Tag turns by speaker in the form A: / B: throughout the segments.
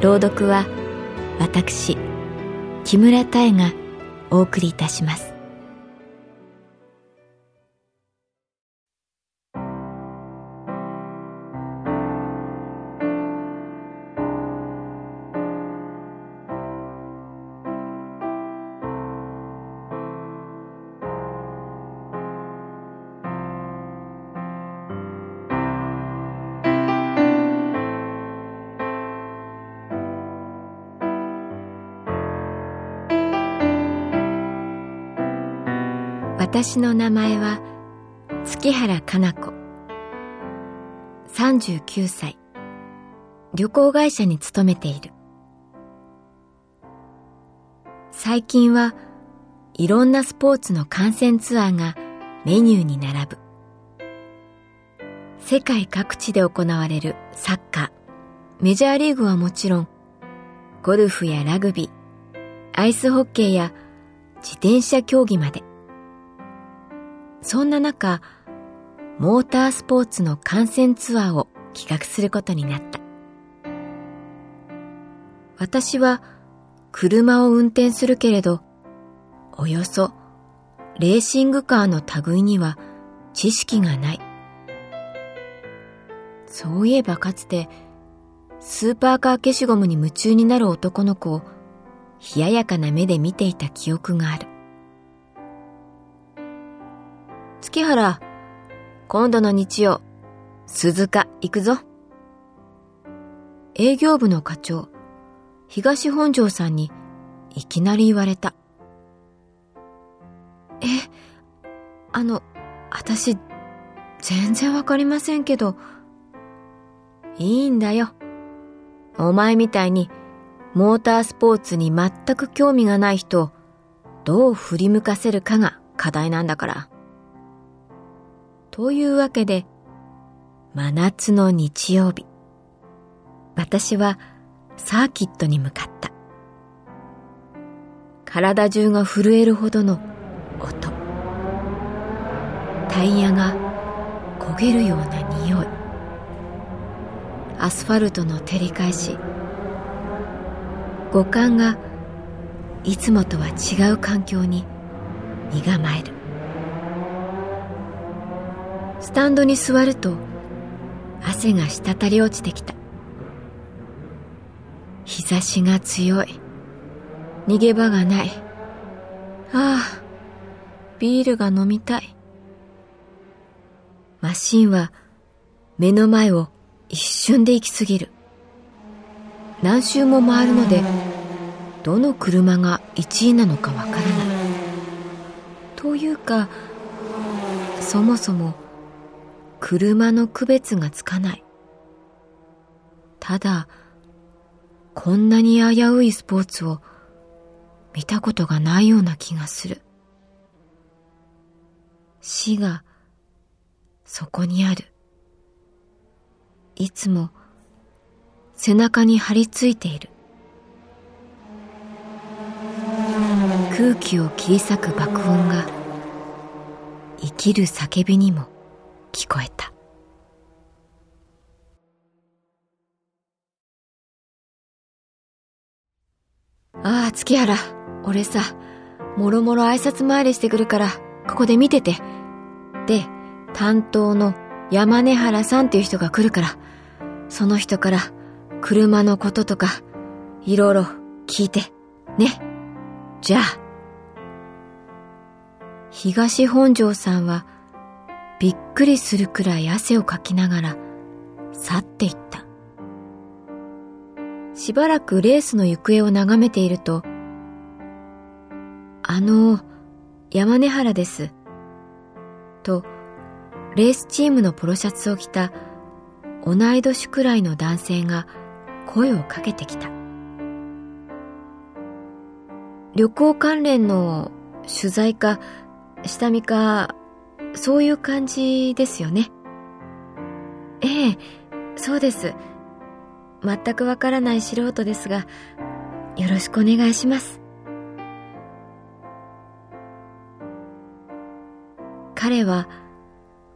A: 朗読は私木村多江がお送りいたします。私の名前は月原かな子。39歳。旅行会社に勤めている。最近はいろんなスポーツの観戦ツアーがメニューに並ぶ。世界各地で行われるサッカー。メジャーリーグはもちろんゴルフやラグビーアイスホッケーや自転車競技まで。そんな中、モータースポーツの観戦ツアーを企画することになった。私は車を運転するけれど、およそレーシングカーの類には知識がない。そういえばかつて、スーパーカー消しゴムに夢中になる男の子を冷ややかな目で見ていた記憶がある。月原、今度の日曜、鈴鹿行くぞ。営業部の課長、東本庄さんにいきなり言われた。え、あの、私、全然わかりませんけど、いいんだよ。お前みたいにモータースポーツに全く興味がない人をどう振り向かせるかが課題なんだから。というわけで、真夏の日曜日、私はサーキットに向かった。体中が震えるほどの音。タイヤが焦げるような匂い。アスファルトの照り返し。五感がいつもとは違う環境に身構える。スタンドに座ると汗が滴り落ちてきた。日差しが強い。逃げ場がない。ああビールが飲みたい。マシンは目の前を一瞬で行き過ぎる。何周も回るのでどの車が1位なのかわからない。というかそもそも車の区別がつかない。ただ、こんなに危ういスポーツを見たことがないような気がする。死がそこにある。いつも背中に張り付いている。空気を切り裂く爆音が生きる叫びにも聞こえたああ月原俺さもろもろ挨拶回りしてくるからここで見ててで担当の山根原さんっていう人が来るからその人から車のこととかいろいろ聞いて、ね。じゃあ。東本庄さんはびっくりするくらい汗をかきながら去っていった。しばらくレースの行方を眺めていると、あの、山根原です。と、レースチームのポロシャツを着た同い年くらいの男性が声をかけてきた。旅行関連の取材か下見かそういう感じですよね。ええ、そうです。全くわからない素人ですが、よろしくお願いします。彼は、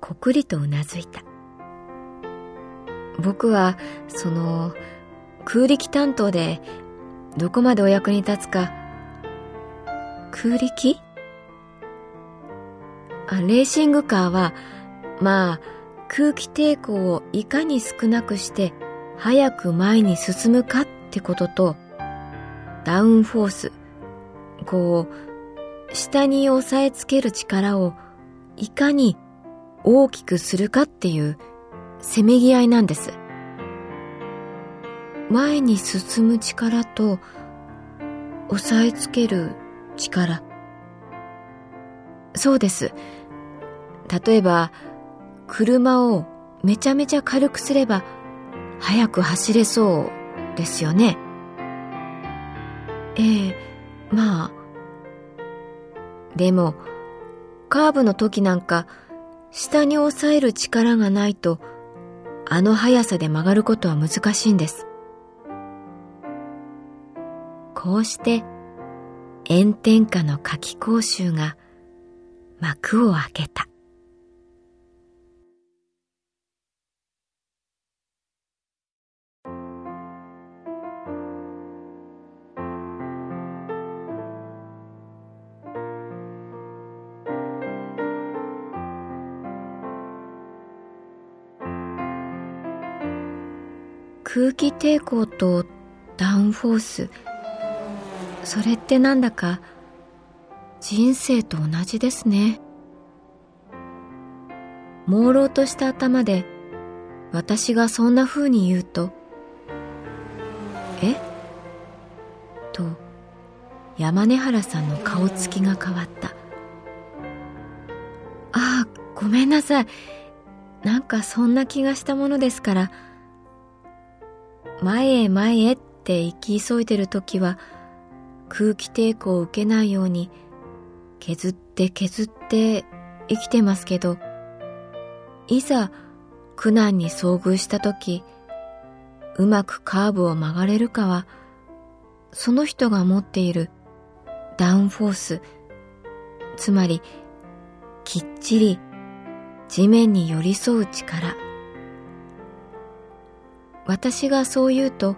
A: こくりとうなずいた。僕は、その、空力担当で、どこまでお役に立つか、空力？レーシングカーは、まあ、空気抵抗をいかに少なくして早く前に進むかってことと、ダウンフォース、こう、下に押さえつける力をいかに大きくするかっていうせめぎ合いなんです。前に進む力と押さえつける力。そうです。例えば、車をめちゃめちゃ軽くすれば、速く走れそうですよね。ええ、まあ。でも、カーブの時なんか、下に押さえる力がないと、あの速さで曲がることは難しいんです。こうして、炎天下の夏季講習が幕を開けた。空気抵抗とダウンフォース。それってなんだか人生と同じですね。朦朧とした頭で私がそんな風に言うと「え？と山根原さんの顔つきが変わった「ああごめんなさい。なんかそんな気がしたものですから」前へ前へって行き急いでる時は空気抵抗を受けないように削って削って生きてますけどいざ苦難に遭遇した時うまくカーブを曲がれるかはその人が持っているダウンフォースつまりきっちり地面に寄り添う力。私がそう言うと、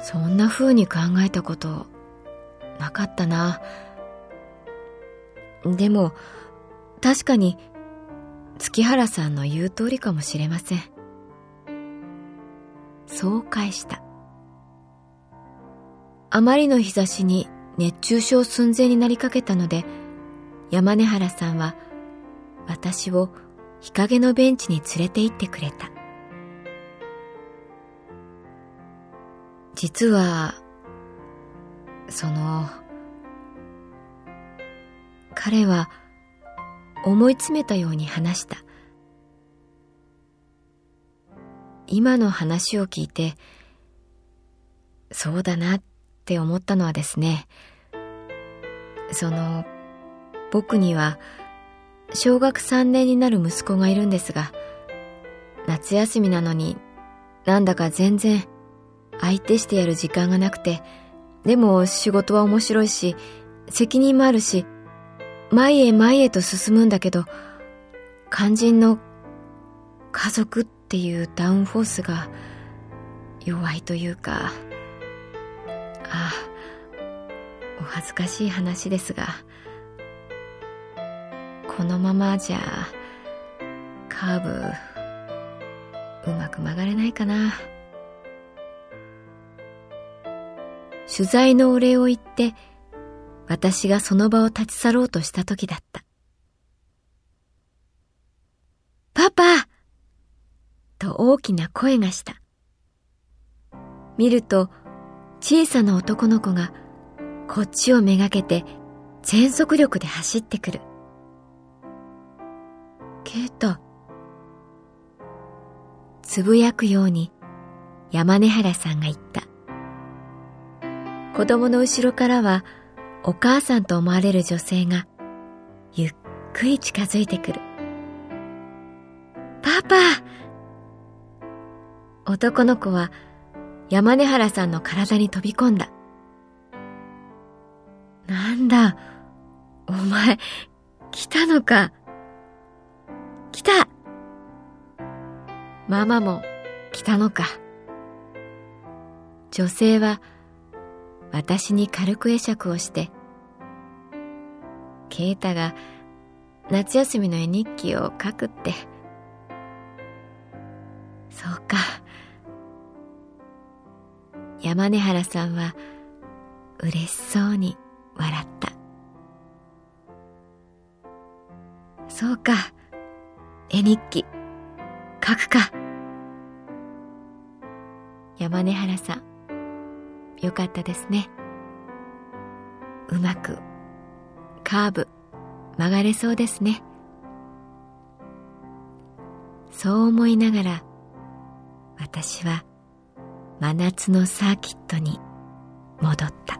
A: そんな風に考えたことなかったな。でも、確かに月原さんの言う通りかもしれません。そう返した。あまりの日差しに熱中症寸前になりかけたので、山根原さんは私を日陰のベンチに連れて行ってくれた。実は、その、彼は思い詰めたように話した。今の話を聞いて、そうだなって思ったのはですね、その、僕には小学3年になる息子がいるんですが、夏休みなのになんだか全然相手してやる時間がなくて、でも仕事は面白いし、責任もあるし、前へ前へと進むんだけど、肝心の家族っていうダウンフォースが弱いというか、ああ、お恥ずかしい話ですが、このままじゃ、カーブ、うまく曲がれないかな。取材のお礼を言って、私がその場を立ち去ろうとした時だった。パパと大きな声がした。見ると、小さな男の子がこっちをめがけて全速力で走ってくる。ケイト。つぶやくように山根原さんが言った。子供の後ろからはお母さんと思われる女性がゆっくり近づいてくる。パパ男の子は山根原さんの体に飛び込んだ。なんだ、お前、来たのか？来たママも来たのか？女性は私に軽く会釈をして、ケイタが夏休みの絵日記を書くって。そうか。山根原さんは嬉しそうに笑った。そうか。絵日記、書くか。山根原さん、よかったですね。うまく、カーブ、曲がれそうですね。そう思いながら、私は真夏のサーキットに戻った。